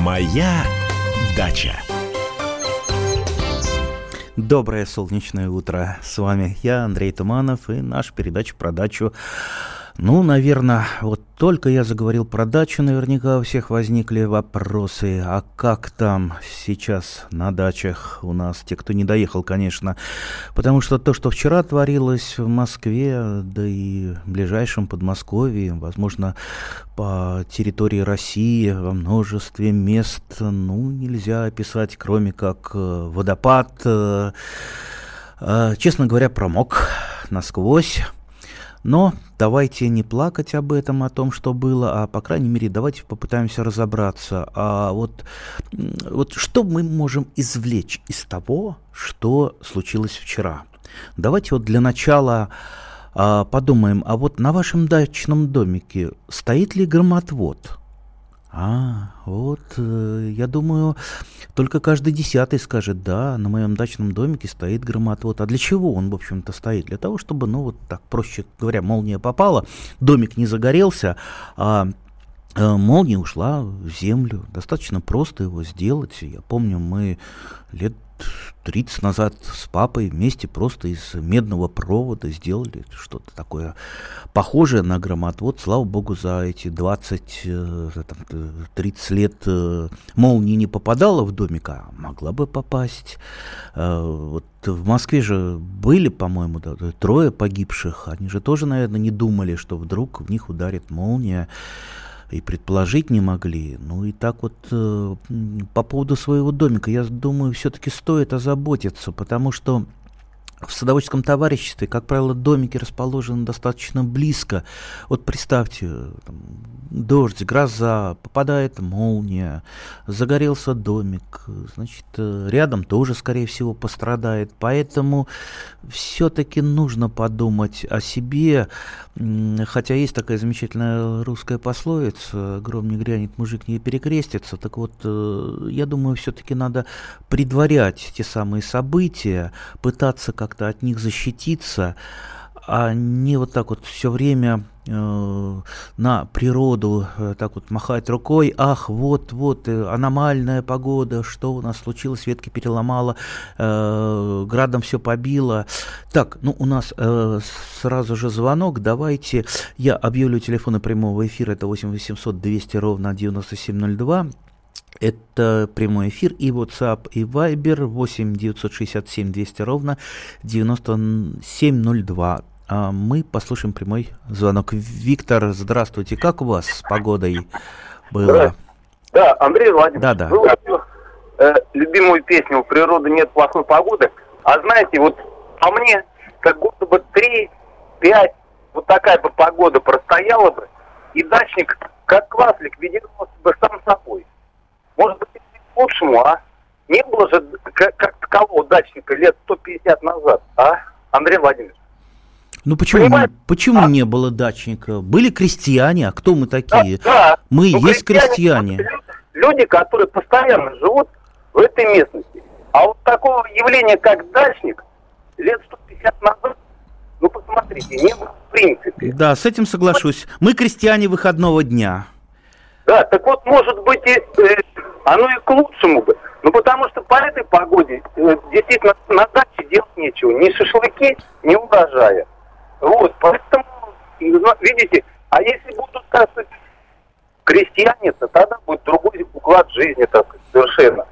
Моя дача. Доброе солнечное утро. С вами я, Андрей Туманов, и наша передача про дачу ну, наверное, вот только я заговорил про дачу, наверняка у всех возникли вопросы, а как там сейчас на дачах у нас, те, кто не доехал, конечно, потому что то, что вчера творилось в Москве, да и в ближайшем Подмосковье, возможно, по территории России во множестве мест, ну, нельзя описать, кроме как э, водопад, э, э, честно говоря, промок насквозь, но давайте не плакать об этом, о том, что было, а по крайней мере давайте попытаемся разобраться. А вот, вот что мы можем извлечь из того, что случилось вчера? Давайте вот для начала а, подумаем, а вот на вашем дачном домике стоит ли громотвод? А, вот, э, я думаю, только каждый десятый скажет, да, на моем дачном домике стоит громотвод. А для чего он, в общем-то, стоит? Для того, чтобы, ну, вот так, проще говоря, молния попала, домик не загорелся, а э, молния ушла в землю. Достаточно просто его сделать. Я помню, мы лет 30 назад с папой вместе просто из медного провода сделали что-то такое похожее на громотвод. Слава богу, за эти 20, 30 лет э, молнии не попадала в домик, а могла бы попасть. Э, вот в Москве же были, по-моему, трое погибших. Они же тоже, наверное, не думали, что вдруг в них ударит молния и предположить не могли. Ну и так вот э, по поводу своего домика, я думаю, все-таки стоит озаботиться, потому что в садоводческом товариществе, как правило, домики расположены достаточно близко. Вот представьте, там, дождь, гроза, попадает молния, загорелся домик, значит, рядом тоже, скорее всего, пострадает. Поэтому все-таки нужно подумать о себе, хотя есть такая замечательная русская пословица «Гром не грянет, мужик не перекрестится». Так вот, э, я думаю, все-таки надо предварять те самые события, пытаться как-то от них защититься, а не вот так вот все время э, на природу э, так вот махать рукой, ах, вот, вот, э, аномальная погода, что у нас случилось, ветки переломала, э, градом все побило. Так, ну у нас э, сразу же звонок, давайте, я объявлю телефоны прямого эфира, это 8 800 200 ровно 9702, это прямой эфир и WhatsApp, и Viber 8 967 200 ровно 9702. А мы послушаем прямой звонок. Виктор, здравствуйте. Как у вас с погодой было? Да, Андрей Владимирович, да, да. вы э, любимую песню «У природы нет плохой погоды». А знаете, вот по мне, как будто бы 3-5, вот такая бы погода простояла бы, и дачник, как класс, ликвидировался бы сам собой. Может быть, это к лучшему, а? Не было же как, как такового дачника лет 150 назад, а, Андрей Владимирович? Ну почему, Понимаете? почему а? не было дачника? Были крестьяне, а кто мы такие? Да, да. Мы ну, есть крестьяне. крестьяне. Люди, которые постоянно живут в этой местности. А вот такого явления, как дачник, лет 150 назад, ну посмотрите, не было в принципе. Да, с этим соглашусь. Мы крестьяне выходного дня. Да, так вот, может быть, и, э, оно и к лучшему бы. Ну, потому что по этой погоде э, действительно на даче делать нечего. Ни шашлыки, ни урожая. Вот, поэтому, ну, видите, а если будут, так сказать, крестьяне, то тогда будет другой уклад жизни, так совершенно.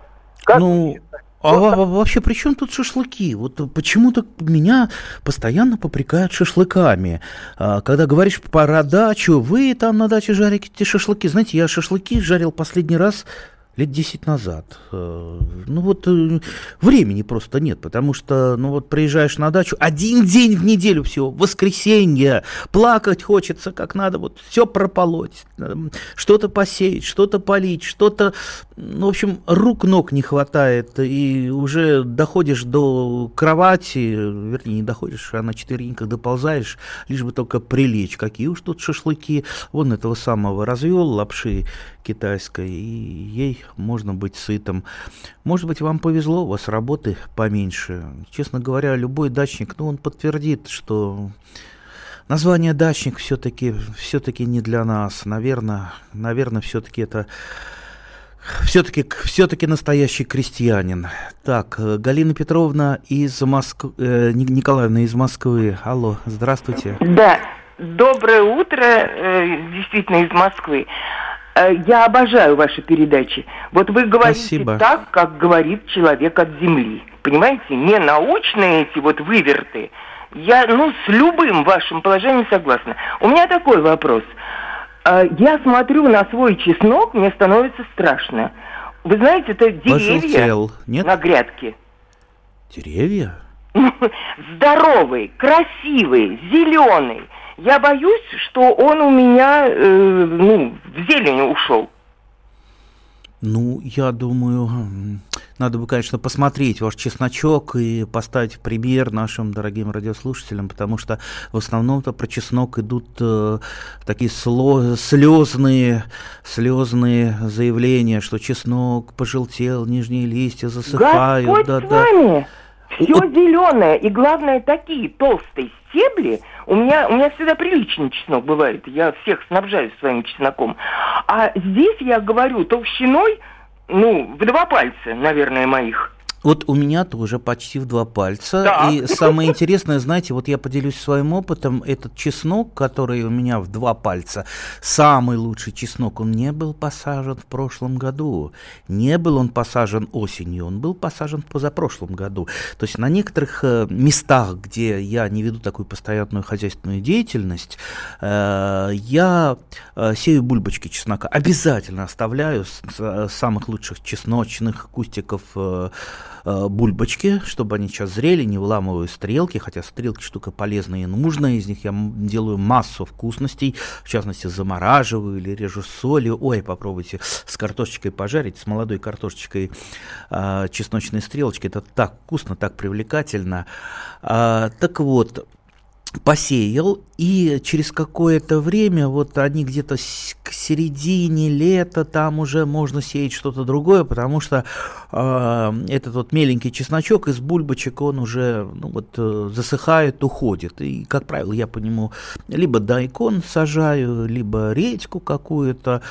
Как ну, а, а вообще при чем тут шашлыки? Вот почему-то меня постоянно попрекают шашлыками. А, когда говоришь про дачу, вы там на даче жарите шашлыки. Знаете, я шашлыки жарил последний раз лет 10 назад. Э, ну вот э, времени просто нет, потому что, ну вот приезжаешь на дачу, один день в неделю всего, воскресенье, плакать хочется как надо, вот все прополоть, что-то посеять, что-то полить, что-то, ну, в общем, рук-ног не хватает, и уже доходишь до кровати, вернее, не доходишь, а на четвереньках доползаешь, лишь бы только прилечь. Какие уж тут шашлыки, вон этого самого развел лапши китайской, и ей можно быть сытым. Может быть, вам повезло, у вас работы поменьше. Честно говоря, любой дачник, ну, он подтвердит, что название дачник все-таки все-таки не для нас. Наверное, наверное, все-таки это Все-таки все-таки настоящий крестьянин. Так, э, Галина Петровна из Москвы, э, Николаевна из Москвы. Алло, здравствуйте. Да, доброе утро, э, действительно из Москвы. Э, я обожаю ваши передачи. Вот вы говорите Спасибо. так, как говорит человек от земли. Понимаете, не научные эти вот выверты. Я, ну, с любым вашим положением согласна. У меня такой вопрос – я смотрю на свой чеснок, мне становится страшно. Вы знаете, это деревья Пожелтел. Нет? на грядке. Деревья? Здоровый, красивый, зеленый. Я боюсь, что он у меня, э, ну, в зелень ушел. Ну, я думаю, надо бы, конечно, посмотреть ваш чесночок и поставить пример нашим дорогим радиослушателям, потому что в основном-то про чеснок идут э, такие сло, слезные, слезные заявления, что чеснок пожелтел, нижние листья засыхают. Господь да, с вами! Все вот. зеленое, и главное, такие толстые стебли. У меня, у меня всегда приличный чеснок бывает. Я всех снабжаю своим чесноком. А здесь я говорю толщиной ну, в два пальца, наверное, моих. Вот у меня тоже почти в два пальца. Да. И самое интересное, знаете, вот я поделюсь своим опытом. Этот чеснок, который у меня в два пальца, самый лучший чеснок, он не был посажен в прошлом году. Не был он посажен осенью, он был посажен в позапрошлом году. То есть на некоторых э, местах, где я не веду такую постоянную хозяйственную деятельность, э, я э, сею бульбочки чеснока. Обязательно оставляю с самых лучших чесночных кустиков бульбочки, чтобы они сейчас зрели, не выламываю стрелки, хотя стрелки штука полезная и нужная, из них я делаю массу вкусностей, в частности замораживаю или режу солью, ой, попробуйте с картошечкой пожарить, с молодой картошечкой э, чесночные стрелочки, это так вкусно, так привлекательно. Э, так вот, посеял, и через какое-то время, вот они где-то к середине лета, там уже можно сеять что-то другое, потому что э, этот вот меленький чесночок из бульбочек, он уже ну, вот, э, засыхает, уходит. И, как правило, я по нему либо дайкон сажаю, либо редьку какую-то,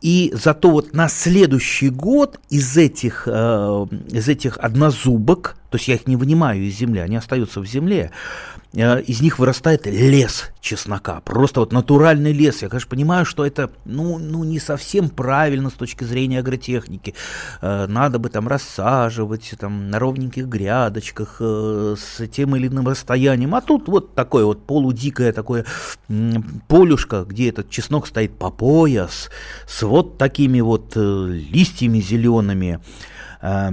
и зато вот на следующий год из этих, э, из этих однозубок, то есть я их не вынимаю из земли, они остаются в земле, э, из них вырастает лес чеснока, просто вот натуральный лес. Я, конечно, понимаю, что это ну, ну, не совсем правильно с точки зрения агротехники. Э, надо бы там рассаживать там, на ровненьких грядочках э, с тем или иным расстоянием. А тут вот такое вот полудикое такое полюшко, где этот чеснок стоит по пояс, с вот такими вот э, листьями зелеными, э,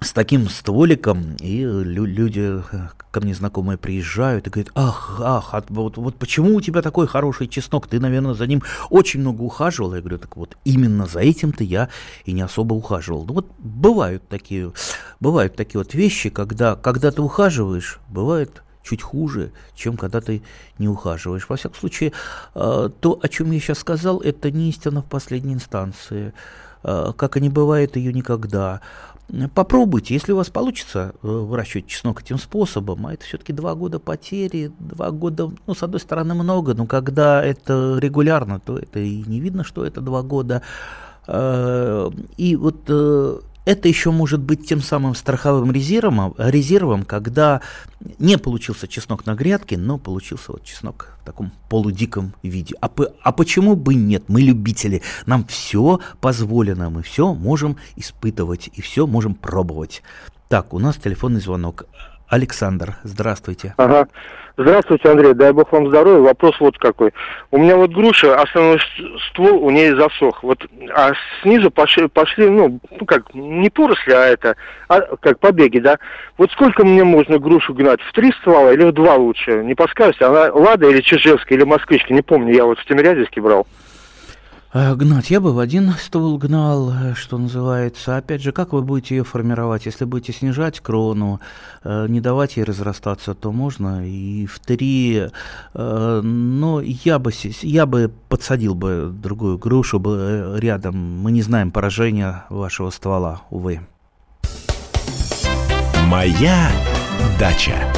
с таким стволиком, и люди э, ко мне знакомые приезжают и говорят, ах, ах, а вот, вот почему у тебя такой хороший чеснок, ты, наверное, за ним очень много ухаживал. Я говорю, так вот, именно за этим-то я и не особо ухаживал. Ну вот бывают такие, бывают такие вот вещи, когда, когда ты ухаживаешь, бывает чуть хуже, чем когда ты не ухаживаешь. Во всяком случае, э, то, о чем я сейчас сказал, это не истина в последней инстанции. Э, как и не бывает ее никогда. Попробуйте, если у вас получится э, выращивать чеснок этим способом, а это все-таки два года потери, два года, ну, с одной стороны, много, но когда это регулярно, то это и не видно, что это два года. И вот это еще может быть тем самым страховым резервом, резервом, когда не получился чеснок на грядке, но получился вот чеснок в таком полудиком виде. А, а почему бы нет? Мы любители, нам все позволено, мы все можем испытывать и все можем пробовать. Так, у нас телефонный звонок. Александр, здравствуйте. Ага. Здравствуйте, Андрей, дай бог вам здоровья. Вопрос вот какой. У меня вот груша, основной ствол у нее засох. Вот, а снизу пошли, пошли ну, ну, как, не поросли, а это, а, как побеги, да. Вот сколько мне можно грушу гнать? В три ствола или в два лучше? Не подскажете? Она Лада или Чижевская или Москвичка? Не помню, я вот в Тимирязевске брал. Э, гнать я бы в один ствол гнал, э, что называется. Опять же, как вы будете ее формировать? Если будете снижать крону, э, не давать ей разрастаться, то можно и в три. Но я бы, я бы подсадил бы другую грушу бы рядом. Мы не знаем поражения вашего ствола, увы. Моя дача.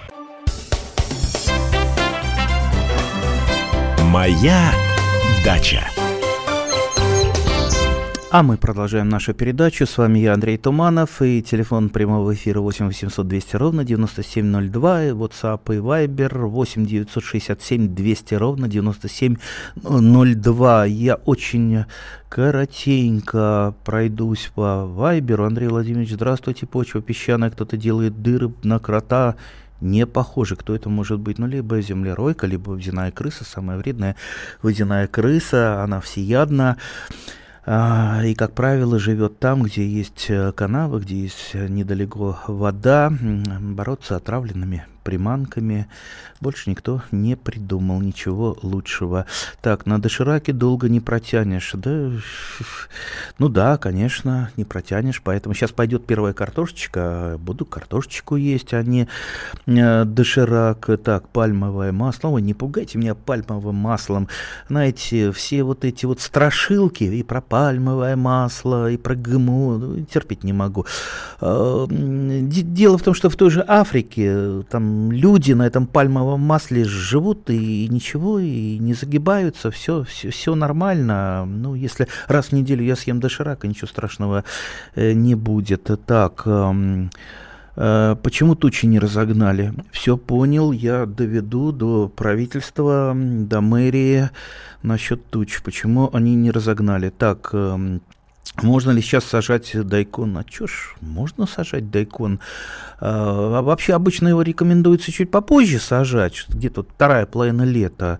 Моя дача. А мы продолжаем нашу передачу. С вами я, Андрей Туманов, и телефон прямого эфира 8 800 200 ровно 9702, и WhatsApp и Viber 8 967 200 ровно 9702. Я очень коротенько пройдусь по Вайберу. Андрей Владимирович, здравствуйте, почва песчаная, кто-то делает дыры на крота, не похожи. Кто это может быть? Ну, либо землеройка, либо водяная крыса, самая вредная водяная крыса, она всеядна. А, и, как правило, живет там, где есть э, канавы, где есть э, недалеко вода, бороться отравленными приманками. Больше никто не придумал ничего лучшего. Так, на дошираке долго не протянешь. Да, ну да, конечно, не протянешь. Поэтому сейчас пойдет первая картошечка. Буду картошечку есть, а не э, доширак. Так, пальмовое масло. Ой, не пугайте меня пальмовым маслом. Знаете, все вот эти вот страшилки и про пальмовое масло, и про ГМО, ну, терпеть не могу. Э, дело в том, что в той же Африке там люди на этом пальмовом масле живут и ничего, и не загибаются, все, все, все нормально. Ну, если раз в неделю я съем доширака, ничего страшного э, не будет. Так, э, э, почему тучи не разогнали? Все понял, я доведу до правительства, до мэрии насчет туч. Почему они не разогнали? Так, э, можно ли сейчас сажать дайкон? А чё ж, можно сажать дайкон. А, а вообще обычно его рекомендуется чуть попозже сажать, где-то вторая половина лета,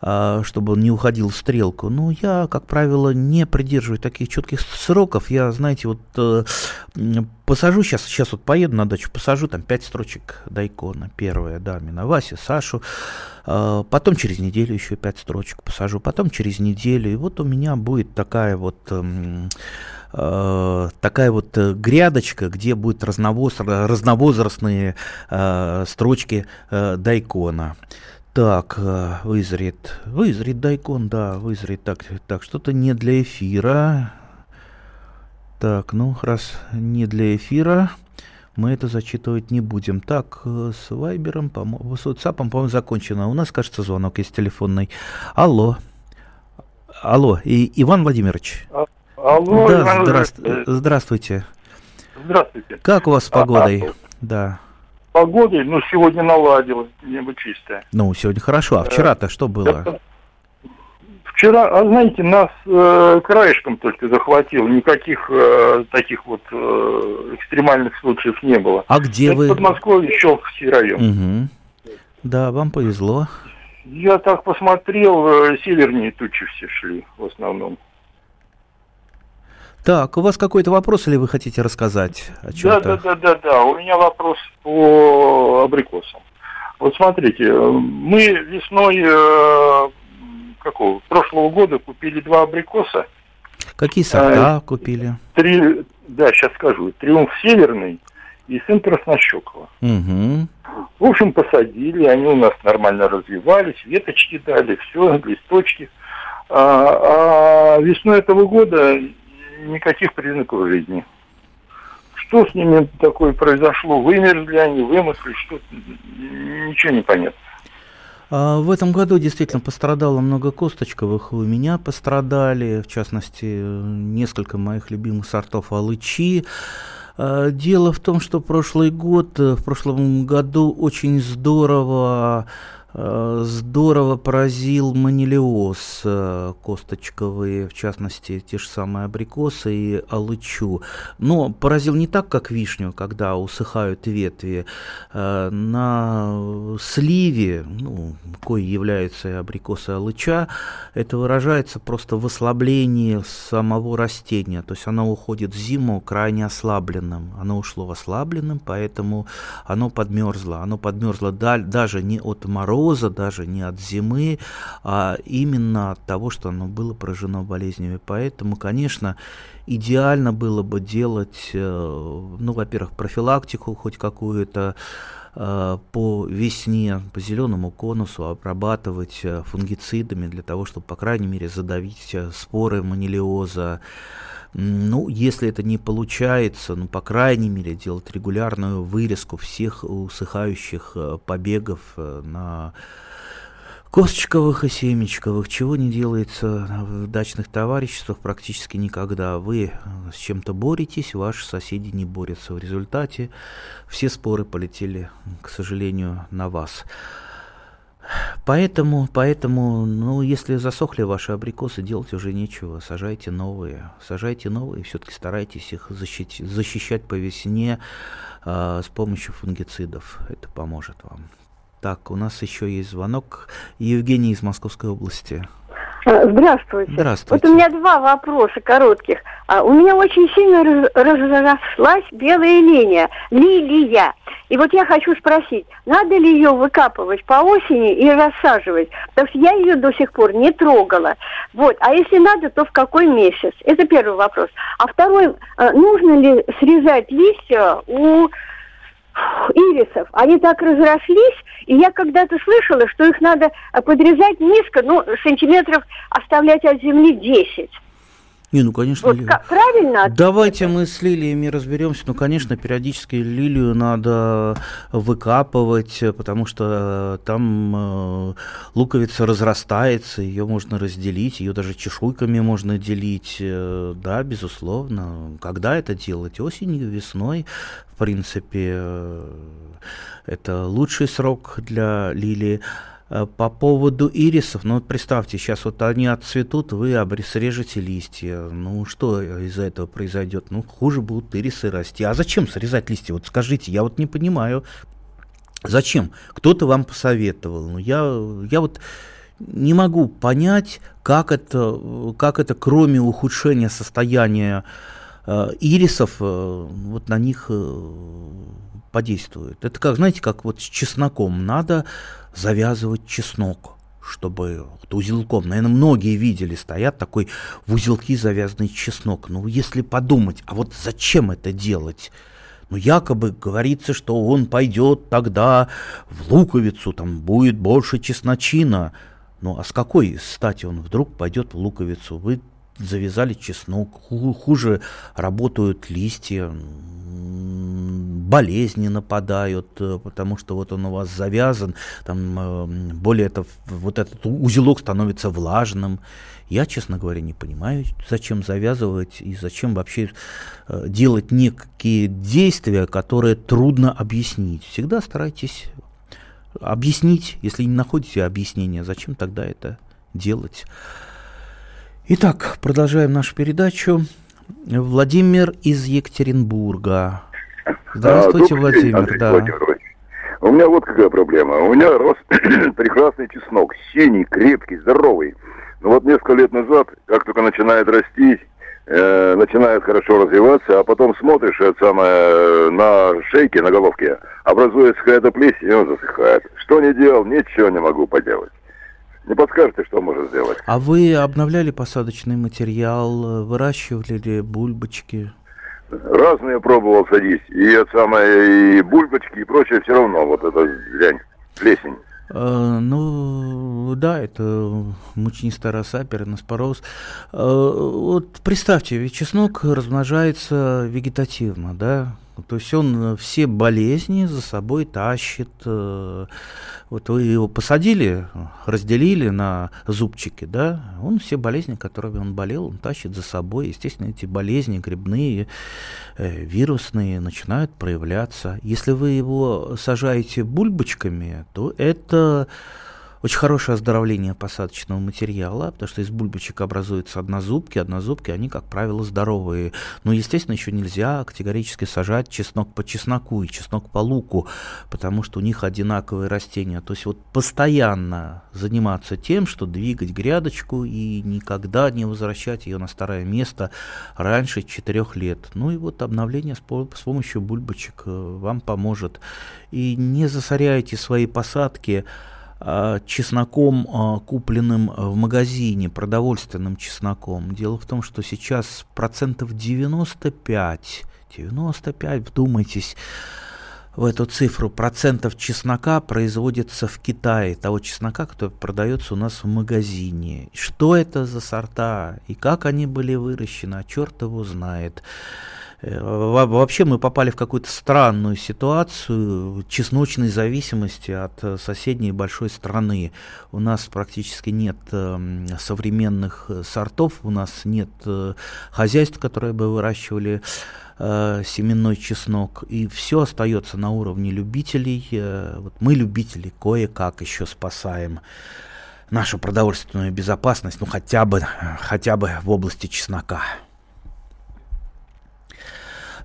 а, чтобы он не уходил в стрелку. Но я, как правило, не придерживаюсь таких четких сроков. Я, знаете, вот э, посажу сейчас, сейчас вот поеду на дачу, посажу там пять строчек дайкона. Первая, да, Миноваси, Сашу. А, потом через неделю еще пять строчек посажу. Потом через неделю. И вот у меня будет такая вот эм, э, такая вот э, грядочка, где будут разновоз, разновозрастные э, строчки э, дайкона. Так, э, вызрит, вызрит дайкон, да, вызрит. Так, так, что-то не для эфира. Так, ну, раз не для эфира, мы это зачитывать не будем. Так, э, с Вайбером, с WhatsApp, по-моему, закончено. У нас, кажется, звонок есть телефонный. Алло. Алло, и, Иван Владимирович. А, алло, да, Иван здравств... здравствуйте. Здравствуйте. Как у вас с погодой? А, а, да. Погодой, ну, сегодня наладилось, небо чистое. Ну, сегодня хорошо. А вчера-то что было? Вчера, а знаете, нас э, краешком только захватило, никаких э, таких вот э, экстремальных случаев не было. А где Это вы? Подмосковье, Щелковский район. Угу. Да, вам повезло. Я так посмотрел, э, севернее тучи все шли в основном. Так, у вас какой-то вопрос или вы хотите рассказать о чем-то? Да, да, да, да, да. У меня вопрос по абрикосам. Вот смотрите, мы весной э, какого, прошлого года купили два абрикоса. Какие сорта а, купили? Три, да, сейчас скажу. Триумф Северный и сын Краснощекова. Угу. В общем, посадили, они у нас нормально развивались, веточки дали, все, листочки. А, а весной этого года никаких признаков жизни. Что с ними такое произошло? Вымерзли они, вымысли, что ничего не понятно. А в этом году действительно пострадало много косточковых, у меня пострадали, в частности, несколько моих любимых сортов алычи. А, дело в том, что прошлый год, в прошлом году очень здорово Э, здорово поразил манилиоз э, косточковые, в частности, те же самые абрикосы и алычу. Но поразил не так, как вишню, когда усыхают ветви. Э, на сливе, ну, кой являются и абрикосы и алыча, это выражается просто в ослаблении самого растения. То есть оно уходит в зиму крайне ослабленным. Оно ушло ослабленным, поэтому оно подмерзло. Оно подмерзло даже не от мороза, мороза, даже не от зимы, а именно от того, что оно было поражено болезнями. Поэтому, конечно, идеально было бы делать, э, ну, во-первых, профилактику хоть какую-то, по весне, по зеленому конусу обрабатывать э, фунгицидами для того, чтобы, по крайней мере, задавить споры манилиоза, ну, если это не получается, ну, по крайней мере, делать регулярную вырезку всех усыхающих э, побегов э, на косточковых и семечковых, чего не делается в дачных товариществах практически никогда. Вы э, с чем-то боретесь, ваши соседи не борются. В результате все споры полетели, к сожалению, на вас. Поэтому, поэтому, ну, если засохли ваши абрикосы, делать уже нечего. Сажайте новые. Сажайте новые, все-таки старайтесь их защитить, защищать по весне э, с помощью фунгицидов. Это поможет вам. Так, у нас еще есть звонок. Евгений из Московской области. А, здравствуйте. Здравствуйте. Вот у меня два вопроса коротких. А, у меня очень сильно разрослась белая линия, лилия. И вот я хочу спросить, надо ли ее выкапывать по осени и рассаживать? Потому что я ее до сих пор не трогала. Вот. А если надо, то в какой месяц? Это первый вопрос. А второй, а, нужно ли срезать листья у ирисов. Они так разрослись, и я когда-то слышала, что их надо подрезать низко, ну, сантиметров оставлять от земли 10. Не, ну, конечно, вот, как, правильно? Давайте мы с лилиями разберемся. Ну, конечно, периодически лилию надо выкапывать, потому что э, там э, луковица разрастается, ее можно разделить, ее даже чешуйками можно делить. Э, да, безусловно. Когда это делать? Осенью, весной, в принципе, э, это лучший срок для лилии. Э, по поводу ирисов, ну представьте, сейчас вот они отцветут, вы срежете листья. Ну что из-за этого произойдет? Ну хуже будут ирисы расти. А зачем срезать листья? Вот скажите, я вот не понимаю. Зачем? Кто-то вам посоветовал. Ну я, я вот не могу понять, как это, как это кроме ухудшения состояния э, ирисов, э, вот на них э, подействует. Это как, знаете, как вот с чесноком. Надо завязывать чеснок, чтобы вот узелком, наверное, многие видели, стоят такой в узелки завязанный чеснок. Ну, если подумать, а вот зачем это делать? Ну, якобы говорится, что он пойдет тогда в луковицу, там будет больше чесночина. Ну, а с какой стати он вдруг пойдет в луковицу? Вы завязали чеснок, хуже работают листья, болезни нападают, э, потому что вот он у вас завязан, там э, более это, вот этот узелок становится влажным. Я, честно говоря, не понимаю, зачем завязывать и зачем вообще э, делать некие действия, которые трудно объяснить. Всегда старайтесь объяснить, если не находите объяснения, зачем тогда это делать. Итак, продолжаем нашу передачу. Владимир из Екатеринбурга. Здравствуйте, а, Владимир. День, да. Владимирович. У меня вот какая проблема. У меня рос прекрасный чеснок, синий, крепкий, здоровый. Но вот несколько лет назад, как только начинает расти, э, начинает хорошо развиваться, а потом смотришь, это самое, на шейке, на головке, образуется какая-то плесень, и он засыхает. Что не делал, ничего не могу поделать. Не подскажете, что можно сделать? А вы обновляли посадочный материал, выращивали ли бульбочки? Разные пробовал садить. И это самое, и бульбочки, и прочее, все равно вот это дрянь, плесень. Uh, ну, да, это мучнистая роса, переноспороз. Uh, вот представьте, ведь чеснок размножается вегетативно, да, то есть он все болезни за собой тащит. Uh, вот вы его посадили, разделили на зубчики, да, он все болезни, которыми он болел, он тащит за собой. Естественно, эти болезни грибные, э, вирусные начинают проявляться. Если вы его сажаете бульбочками, то это очень хорошее оздоровление посадочного материала, потому что из бульбочек образуются однозубки. Однозубки, они, как правило, здоровые. Но, естественно, еще нельзя категорически сажать чеснок по чесноку и чеснок по луку, потому что у них одинаковые растения. То есть вот постоянно заниматься тем, что двигать грядочку и никогда не возвращать ее на старое место раньше четырех лет. Ну и вот обновление с, с помощью бульбочек э, вам поможет. И не засоряйте свои посадки чесноком, а, купленным в магазине, продовольственным чесноком. Дело в том, что сейчас процентов 95, 95, вдумайтесь, в эту цифру процентов чеснока производится в Китае, того чеснока, который продается у нас в магазине. Что это за сорта и как они были выращены, а черт его знает. Э, вообще мы попали в какую-то странную ситуацию чесночной зависимости от э, соседней большой страны. У нас практически нет эм, современных э, сортов, у нас нет хозяйств, которые бы выращивали семенной чеснок, и все остается на уровне любителей. Вот мы, любители, кое-как еще спасаем нашу продовольственную безопасность, ну хотя бы, хотя бы в области чеснока.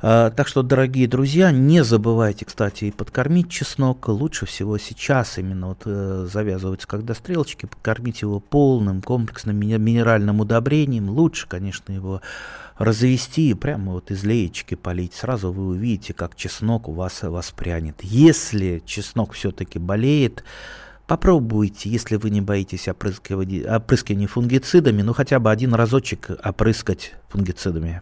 А, так что, дорогие друзья, не забывайте, кстати, и подкормить чеснок. Лучше всего сейчас именно вот э, завязываются, когда стрелочки, подкормить его полным комплексным минеральным удобрением. Лучше, конечно, его развести и прямо вот из леечки полить. Сразу вы увидите, как чеснок у вас воспрянет. Если чеснок все-таки болеет, Попробуйте, если вы не боитесь опрыскивания, опрыскивания фунгицидами, ну хотя бы один разочек опрыскать фунгицидами.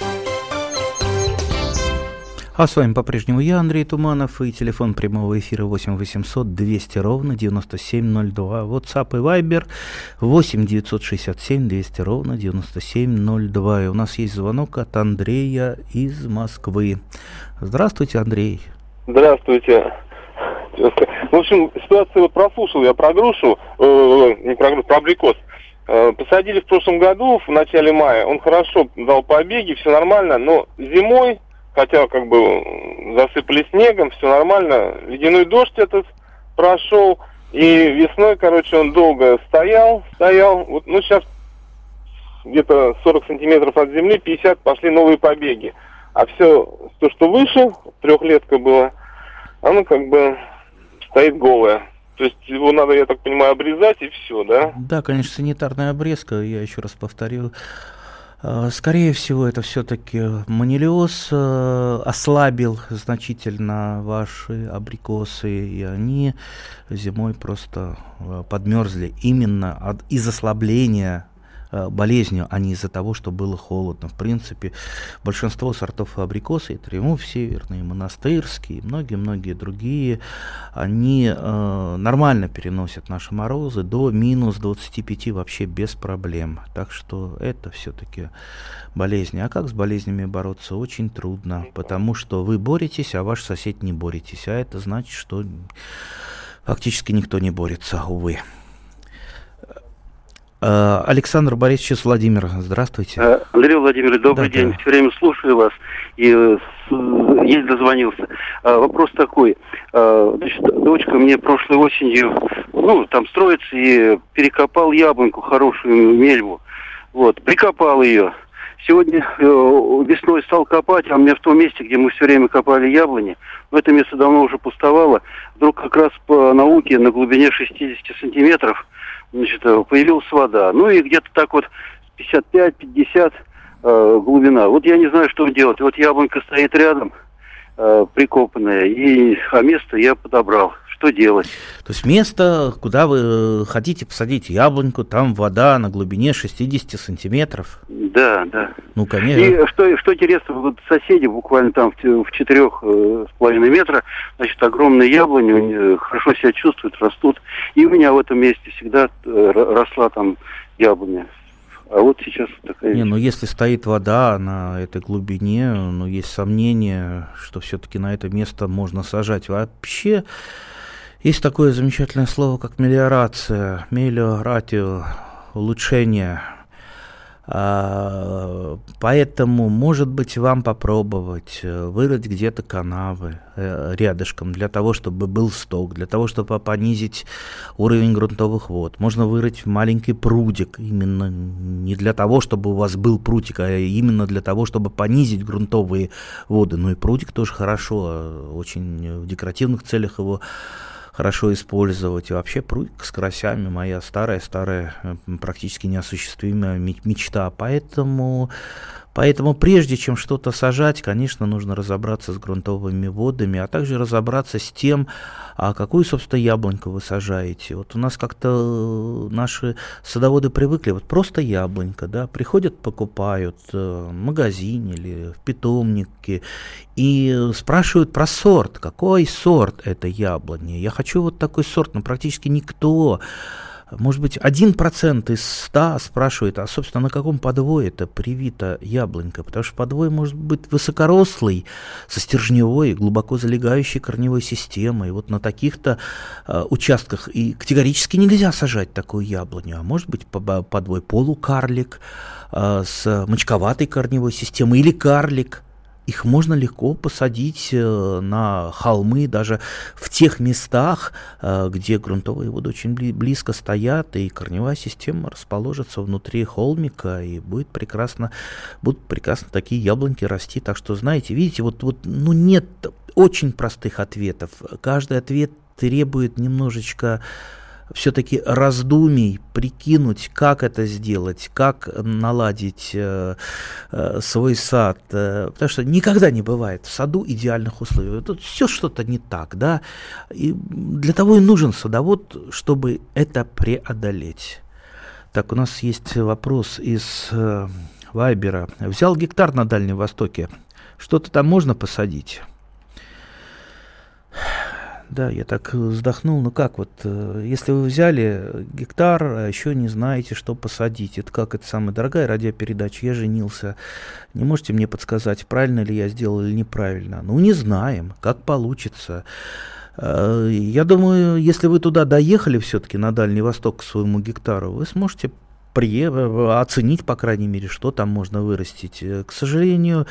А с вами по-прежнему я, Андрей Туманов, и телефон прямого эфира 8 800 200 ровно 9702. WhatsApp и Viber 8 967 200 ровно 9702. И у нас есть звонок от Андрея из Москвы. Здравствуйте, Андрей. Здравствуйте. В общем, ситуацию прослушал я про грушу, э, не про грушу, про абрикос. Э, посадили в прошлом году, в начале мая. Он хорошо дал побеги, все нормально, но зимой хотя как бы засыпали снегом, все нормально. Ледяной дождь этот прошел, и весной, короче, он долго стоял, стоял. Вот, ну, сейчас где-то 40 сантиметров от земли, 50 пошли новые побеги. А все, то, что выше, трехлетка было, оно как бы стоит голое. То есть его надо, я так понимаю, обрезать и все, да? Да, конечно, санитарная обрезка, я еще раз повторю. Э, скорее всего, это все-таки манилиоз э, ослабил значительно ваши абрикосы, и они зимой просто э, подмерзли именно из ослабления болезнью, а не из-за того, что было холодно. В принципе, большинство сортов абрикоса, и триумф северный, и монастырский, и многие-многие другие, они э, нормально переносят наши морозы до минус 25 вообще без проблем. Так что это все-таки болезни. А как с болезнями бороться? Очень трудно, потому что вы боретесь, а ваш сосед не боретесь. А это значит, что фактически никто не борется, увы. Э, Александр Борисович Владимир, здравствуйте. Э, Андрей Владимирович, добрый да, день. Да. Все время слушаю вас и э, еле дозвонился. Вопрос такой. Значит, дочка мне прошлой осенью, ну, там строится и перекопал яблоньку, хорошую мельву. Вот, прикопал ее. Сегодня весной стал копать, а у меня в том месте, где мы все время копали яблони, в это место давно уже пустовало. Вдруг как раз по науке на глубине 60 сантиметров – значит, э, появилась вода. Ну и где-то так вот 55-50 э, глубина. Вот я не знаю, что делать. Вот яблонька стоит рядом, э, прикопанная, и, а место я подобрал что делать. То есть место, куда вы э, хотите посадить яблоньку, там вода на глубине 60 сантиметров. Да, да. Ну, конечно. И что, что интересно, вот соседи буквально там в четырех э, с половиной метра, значит, огромные яблони, хорошо себя чувствуют, растут. И у меня в этом месте всегда э, росла там яблоня. А вот сейчас такая... Не, ну если стоит вода на этой глубине, ну есть сомнение, что все-таки на это место можно сажать. Вообще, есть такое замечательное слово, как мелиорация, мелиоратио, улучшение. А, поэтому, может быть, вам попробовать э, вырыть где-то канавы э, рядышком для того, чтобы был сток, для того, чтобы понизить уровень грунтовых вод. Можно вырыть маленький прудик, именно не для того, чтобы у вас был прутик, а именно для того, чтобы понизить грунтовые воды. Ну и прудик тоже хорошо, а очень в декоративных целях его хорошо использовать. И вообще прутик с карасями моя старая-старая, практически неосуществимая мечта. Поэтому Поэтому прежде чем что-то сажать, конечно, нужно разобраться с грунтовыми водами, а также разобраться с тем, а какую, собственно, яблоньку вы сажаете. Вот у нас как-то э, наши садоводы привыкли, вот просто яблонька, да, приходят, покупают э, в магазине или в питомнике и спрашивают про сорт, какой сорт это яблони. Я хочу вот такой сорт, но практически никто может быть, один процент из ста спрашивает, а, собственно, на каком подвое это привита яблонька? Потому что подвой может быть высокорослый, со стержневой, глубоко залегающей корневой системой. Вот на таких-то э, участках и категорически нельзя сажать такую яблоню. А может быть, подвой полукарлик э, с мочковатой корневой системой или карлик – их можно легко посадить э, на холмы, даже в тех местах, э, где грунтовые воды очень близко стоят, и корневая система расположится внутри холмика, и будет прекрасно, будут прекрасно такие яблоньки расти. Так что, знаете, видите, вот, вот ну, нет очень простых ответов. Каждый ответ требует немножечко все-таки раздумий, прикинуть, как это сделать, как наладить э, э, свой сад. Э, потому что никогда не бывает в саду идеальных условий. Тут все что-то не так, да. И для того и нужен садовод, чтобы это преодолеть. Так, у нас есть вопрос из э, Вайбера. Взял гектар на Дальнем Востоке. Что-то там можно посадить? Да, я так вздохнул. Ну как вот, э, если вы взяли гектар, а еще не знаете, что посадить, это как это самая дорогая радиопередача, я женился, не можете мне подсказать, правильно ли я сделал или неправильно? Ну не знаем, как получится. Э, я думаю, если вы туда доехали все-таки на Дальний Восток к своему гектару, вы сможете при, оценить, по крайней мере, что там можно вырастить. Э, к сожалению,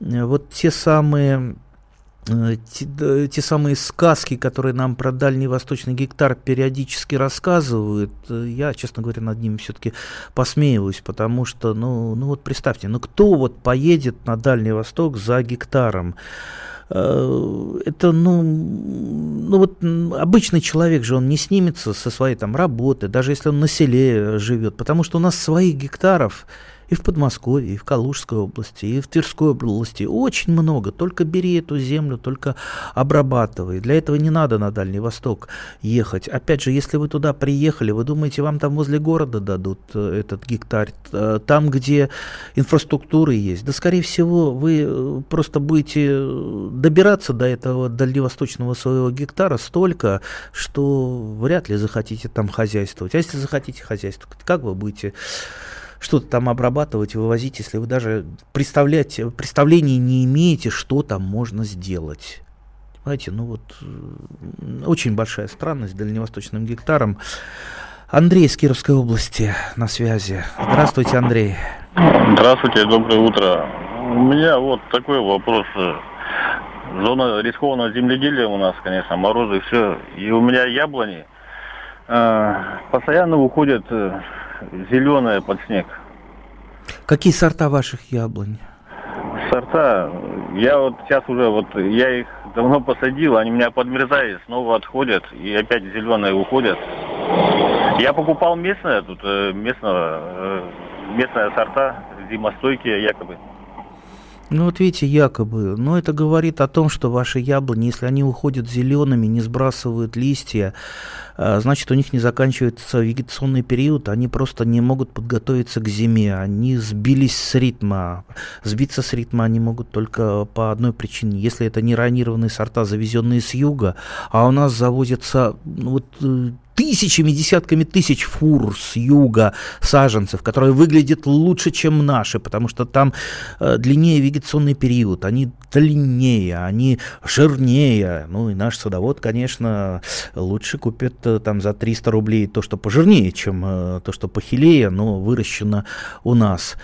вот те самые Э, те, те самые сказки, которые нам про Дальний Восточный гектар периодически рассказывают, э, я, честно говоря, над ними все-таки посмеиваюсь, потому что, ну, ну вот представьте, ну кто вот поедет на Дальний Восток за гектаром? Э, это, ну, ну вот обычный человек же, он не снимется со своей там работы, даже если он на селе живет, потому что у нас своих гектаров и в Подмосковье, и в Калужской области, и в Тверской области. Очень много. Только бери эту землю, только обрабатывай. Для этого не надо на Дальний Восток ехать. Опять же, если вы туда приехали, вы думаете, вам там возле города дадут э, этот гектар, э, там, где инфраструктура есть. Да, скорее всего, вы э, просто будете добираться до этого дальневосточного своего гектара столько, что вряд ли захотите там хозяйствовать. А если захотите хозяйствовать, как вы будете что-то там обрабатывать, вывозить, если вы даже представлять, представления не имеете, что там можно сделать. Понимаете, ну вот очень большая странность дальневосточным гектаром. Андрей из Кировской области на связи. Здравствуйте, Андрей. Здравствуйте, доброе утро. У меня вот такой вопрос. Зона рискованного земледелия у нас, конечно, морозы и все. И у меня яблони э, постоянно уходят э, зеленая под снег. Какие сорта ваших яблонь? Сорта, я вот сейчас уже, вот я их давно посадил, они у меня подмерзают, снова отходят, и опять зеленые уходят. Я покупал местное, тут э, местного, э, местная сорта, зимостойкие якобы. Ну вот видите, якобы, но это говорит о том, что ваши яблони, если они уходят зелеными, не сбрасывают листья, а, значит у них не заканчивается вегетационный период, они просто не могут подготовиться к зиме, они сбились с ритма. Сбиться с ритма они могут только по одной причине, если это не ранированные сорта, завезенные с юга, а у нас завозятся ну, вот э, тысячами, десятками тысяч фур с юга саженцев, которые выглядят лучше, чем наши, потому что там э, длиннее вегетационный период, они длиннее, они жирнее. Ну и наш садовод, конечно, лучше купит э, там за 300 рублей то, что пожирнее, чем э, то, что похилее, но выращено у нас.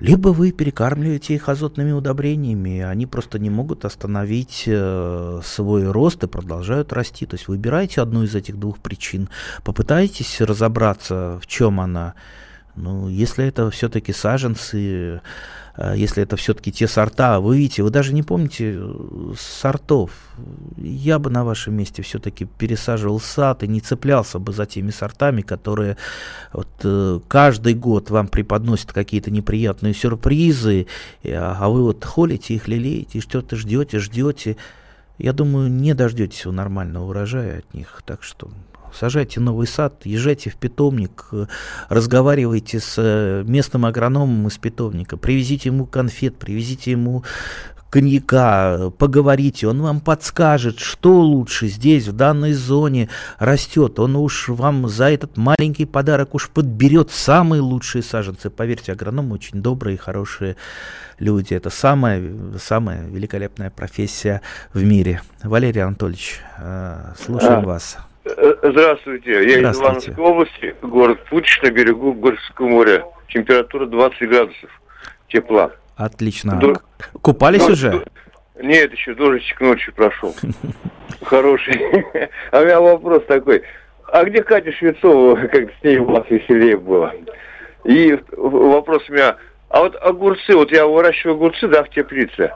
Либо вы перекармливаете их азотными удобрениями, и они просто не могут остановить э, свой рост и продолжают расти. То есть выбирайте одну из этих двух причин, попытайтесь разобраться, в чем она. Ну, если это все-таки саженцы, если это все-таки те сорта, вы видите, вы даже не помните э, сортов. Я бы на вашем месте все-таки пересаживал сад и не цеплялся бы за теми сортами, которые вот, э, каждый год вам преподносят какие-то неприятные сюрпризы, а вы вот холите их, лелеете, что-то ждете, ждете. Я думаю, не дождетесь вы нормального урожая от них, так что сажайте новый сад, езжайте в питомник, э, разговаривайте с э, местным агрономом из питомника, привезите ему конфет, привезите ему коньяка, поговорите, он вам подскажет, что лучше здесь, в данной зоне растет. Он уж вам за этот маленький подарок уж подберет самые лучшие саженцы. Поверьте, агрономы очень добрые и хорошие люди. Это самая, самая великолепная профессия в мире. Валерий Анатольевич, э, слушаем а. вас. Здравствуйте, я из Ивановской области, город Путич на берегу Горского моря. Температура 20 градусов тепла. Отлично. До... Купались До... уже? Нет, еще дождичек ночью прошел. Хороший. А у меня вопрос такой. А где Катя Швецова, как с ней у вас веселее было? И вопрос у меня, а вот огурцы, вот я выращиваю огурцы, да, в теплице,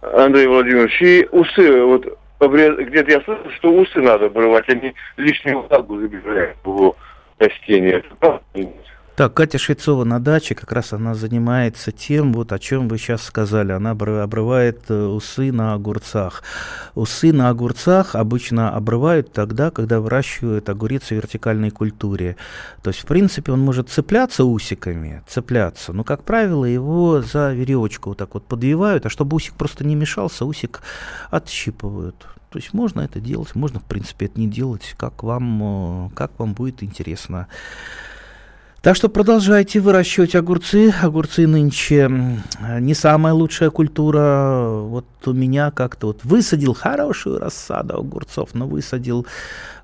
Андрей Владимирович, и усы, вот где-то я слышал, что усы надо обрывать, они лишнюю влагу забирают в растения. Так, Катя Швецова на даче, как раз она занимается тем, вот о чем вы сейчас сказали. Она обрывает э, усы на огурцах. Усы на огурцах обычно обрывают тогда, когда выращивают огурец в вертикальной культуре. То есть, в принципе, он может цепляться усиками, цепляться, но, как правило, его за веревочку вот так вот подвивают, а чтобы усик просто не мешался, усик отщипывают. То есть можно это делать, можно, в принципе, это не делать, как вам, э, как вам будет интересно. Так что продолжайте выращивать огурцы. Огурцы нынче не самая лучшая культура. Вот у меня как-то вот высадил хорошую рассаду огурцов, но высадил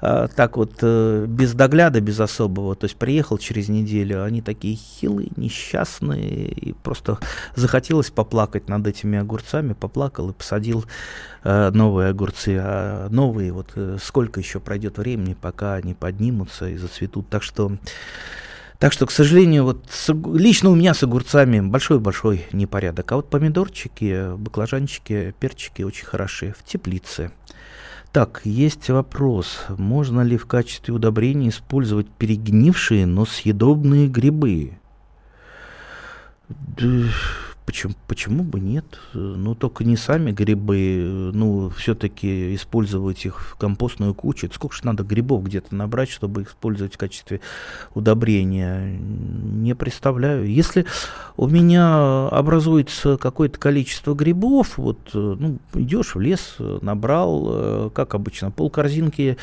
э, так вот э, без догляда, без особого. То есть приехал через неделю, они такие хилые, несчастные, и просто захотелось поплакать над этими огурцами, поплакал и посадил э, новые огурцы. А новые вот э, сколько еще пройдет времени, пока они поднимутся и зацветут. Так что так что, к сожалению, вот с, лично у меня с огурцами большой-большой непорядок. А вот помидорчики, баклажанчики, перчики очень хорошие в теплице. Так, есть вопрос. Можно ли в качестве удобрения использовать перегнившие, но съедобные грибы? Почему, почему бы нет? Ну, только не сами грибы, ну, все-таки использовать их в компостную кучу. Это сколько же надо грибов где-то набрать, чтобы использовать в качестве удобрения? Не представляю. Если у меня образуется какое-то количество грибов, вот, ну, идешь в лес, набрал, как обычно, пол корзинки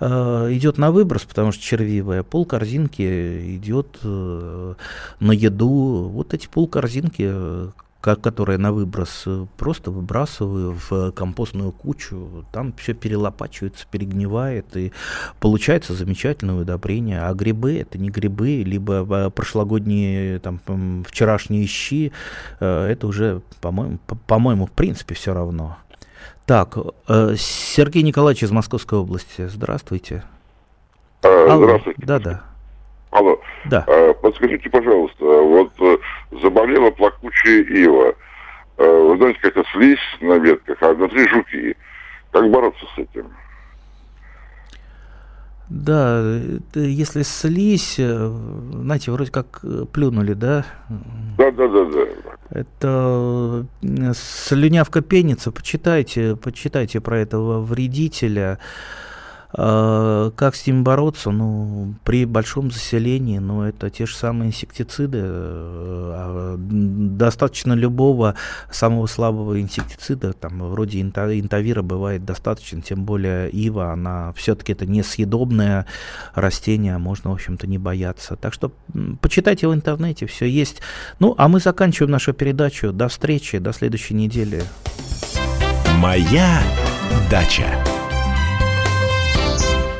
э, идет на выброс, потому что червивая, пол корзинки идет э, на еду. Вот эти пол корзинки которые на выброс э, просто выбрасываю в компостную кучу, там все перелопачивается, перегнивает, и получается замечательное удобрение. А грибы это не грибы, либо э, прошлогодние, там, вчерашние щи, э, это уже, по-моему, по-моему, в принципе, все равно. Так, Сергей Николаевич из Московской области, здравствуйте. А, здравствуйте. Да-да. Алло. Да. А, подскажите, пожалуйста, вот э, заболела плакучая ива. А, вы знаете, какая-то слизь на ветках, а внутри жуки. Как бороться с этим? Да, если слизь, э, знаете, вроде как э, плюнули, да? Да, да, да, да. Это слюнявка пенится, почитайте, почитайте про этого вредителя. А, как с ним бороться? Ну, при большом заселении, ну, это те же самые инсектициды. А, достаточно любого самого слабого инсектицида, там, вроде интавира бывает достаточно, тем более ива, она все-таки это несъедобное растение, можно, в общем-то, не бояться. Так что почитайте в интернете, все есть. Ну, а мы заканчиваем нашу передачу. До встречи, до следующей недели. Моя дача.